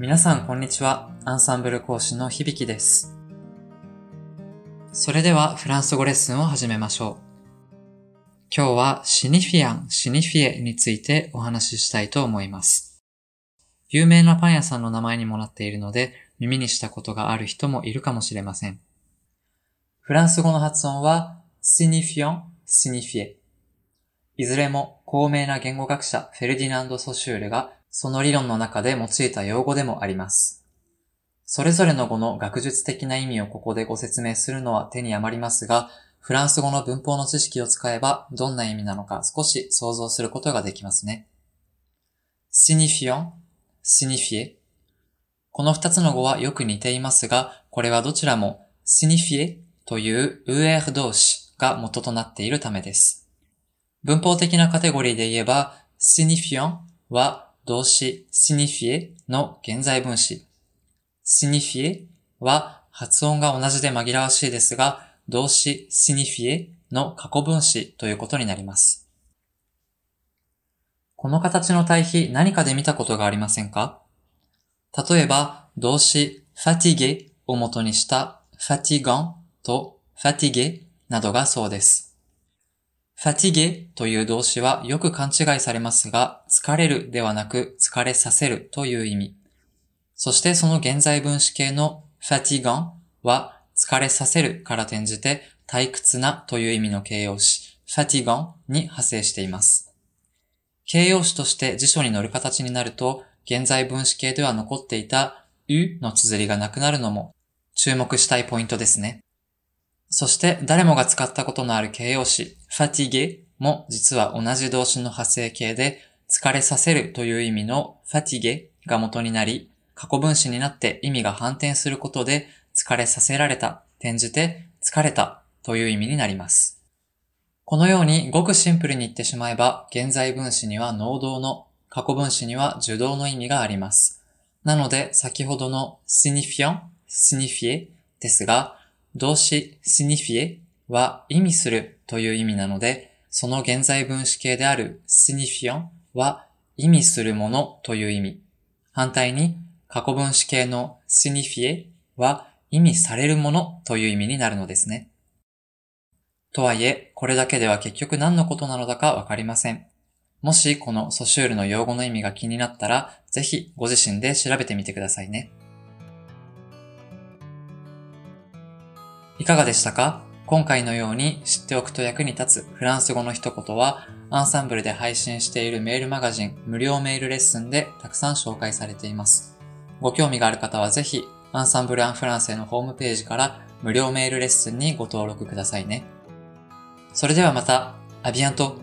皆さんこんにちは。アンサンブル講師の響です。それではフランス語レッスンを始めましょう。今日はシニフィアン、シニフィエについてお話ししたいと思います。有名なパン屋さんの名前にもなっているので耳にしたことがある人もいるかもしれません。フランス語の発音はシニフィアン、シニフィエ。いずれも高名な言語学者フェルディナンド・ソシュールがその理論の中で用いた用語でもあります。それぞれの語の学術的な意味をここでご説明するのは手に余りますが、フランス語の文法の知識を使えばどんな意味なのか少し想像することができますね。signifiant, signifier この二つの語はよく似ていますが、これはどちらも signifier という er 動詞が元となっているためです。文法的なカテゴリーで言えば、signifiant は動詞 signifier の現在分詞。signifier は発音が同じで紛らわしいですが、動詞 signifier の過去分詞ということになります。この形の対比何かで見たことがありませんか？例えば、動詞 fatigue を元にした fatigant と fatigue などがそうです。Fatigue という動詞はよく勘違いされますが、疲れるではなく疲れさせるという意味。そしてその現在分詞形の fatigant は疲れさせるから転じて退屈なという意味の形容詞 fatigant に派生しています。形容詞として辞書に載る形になると、現在分詞形では残っていた u の綴りがなくなるのも注目したいポイントですね。そして誰もが使ったことのある形容詞、ファティゲも実は同じ動詞の派生形で、疲れさせるという意味のファティゲが元になり、過去分詞になって意味が反転することで、疲れさせられた、転じて疲れたという意味になります。このようにごくシンプルに言ってしまえば、現在分詞には能動の、過去分詞には受動の意味があります。なので、先ほどの signifiant, signifier ですが、動詞 signifie は意味するという意味なので、その現在分詞形である signifiant は意味するものという意味。反対に過去分詞形の signifie は意味されるものという意味になるのですね。とはいえ、これだけでは結局何のことなのだかわかりません。もしこのソシュールの用語の意味が気になったら、ぜひご自身で調べてみてくださいね。いかがでしたか？今回のように知っておくと役に立つフランス語の一言は、アンサンブルで配信しているメールマガジン無料メールレッスンでたくさん紹介されています。ご興味がある方はぜひ、アンサンブル・アン・フランスへのホームページから無料メールレッスンにご登録くださいね。それではまた、アビアント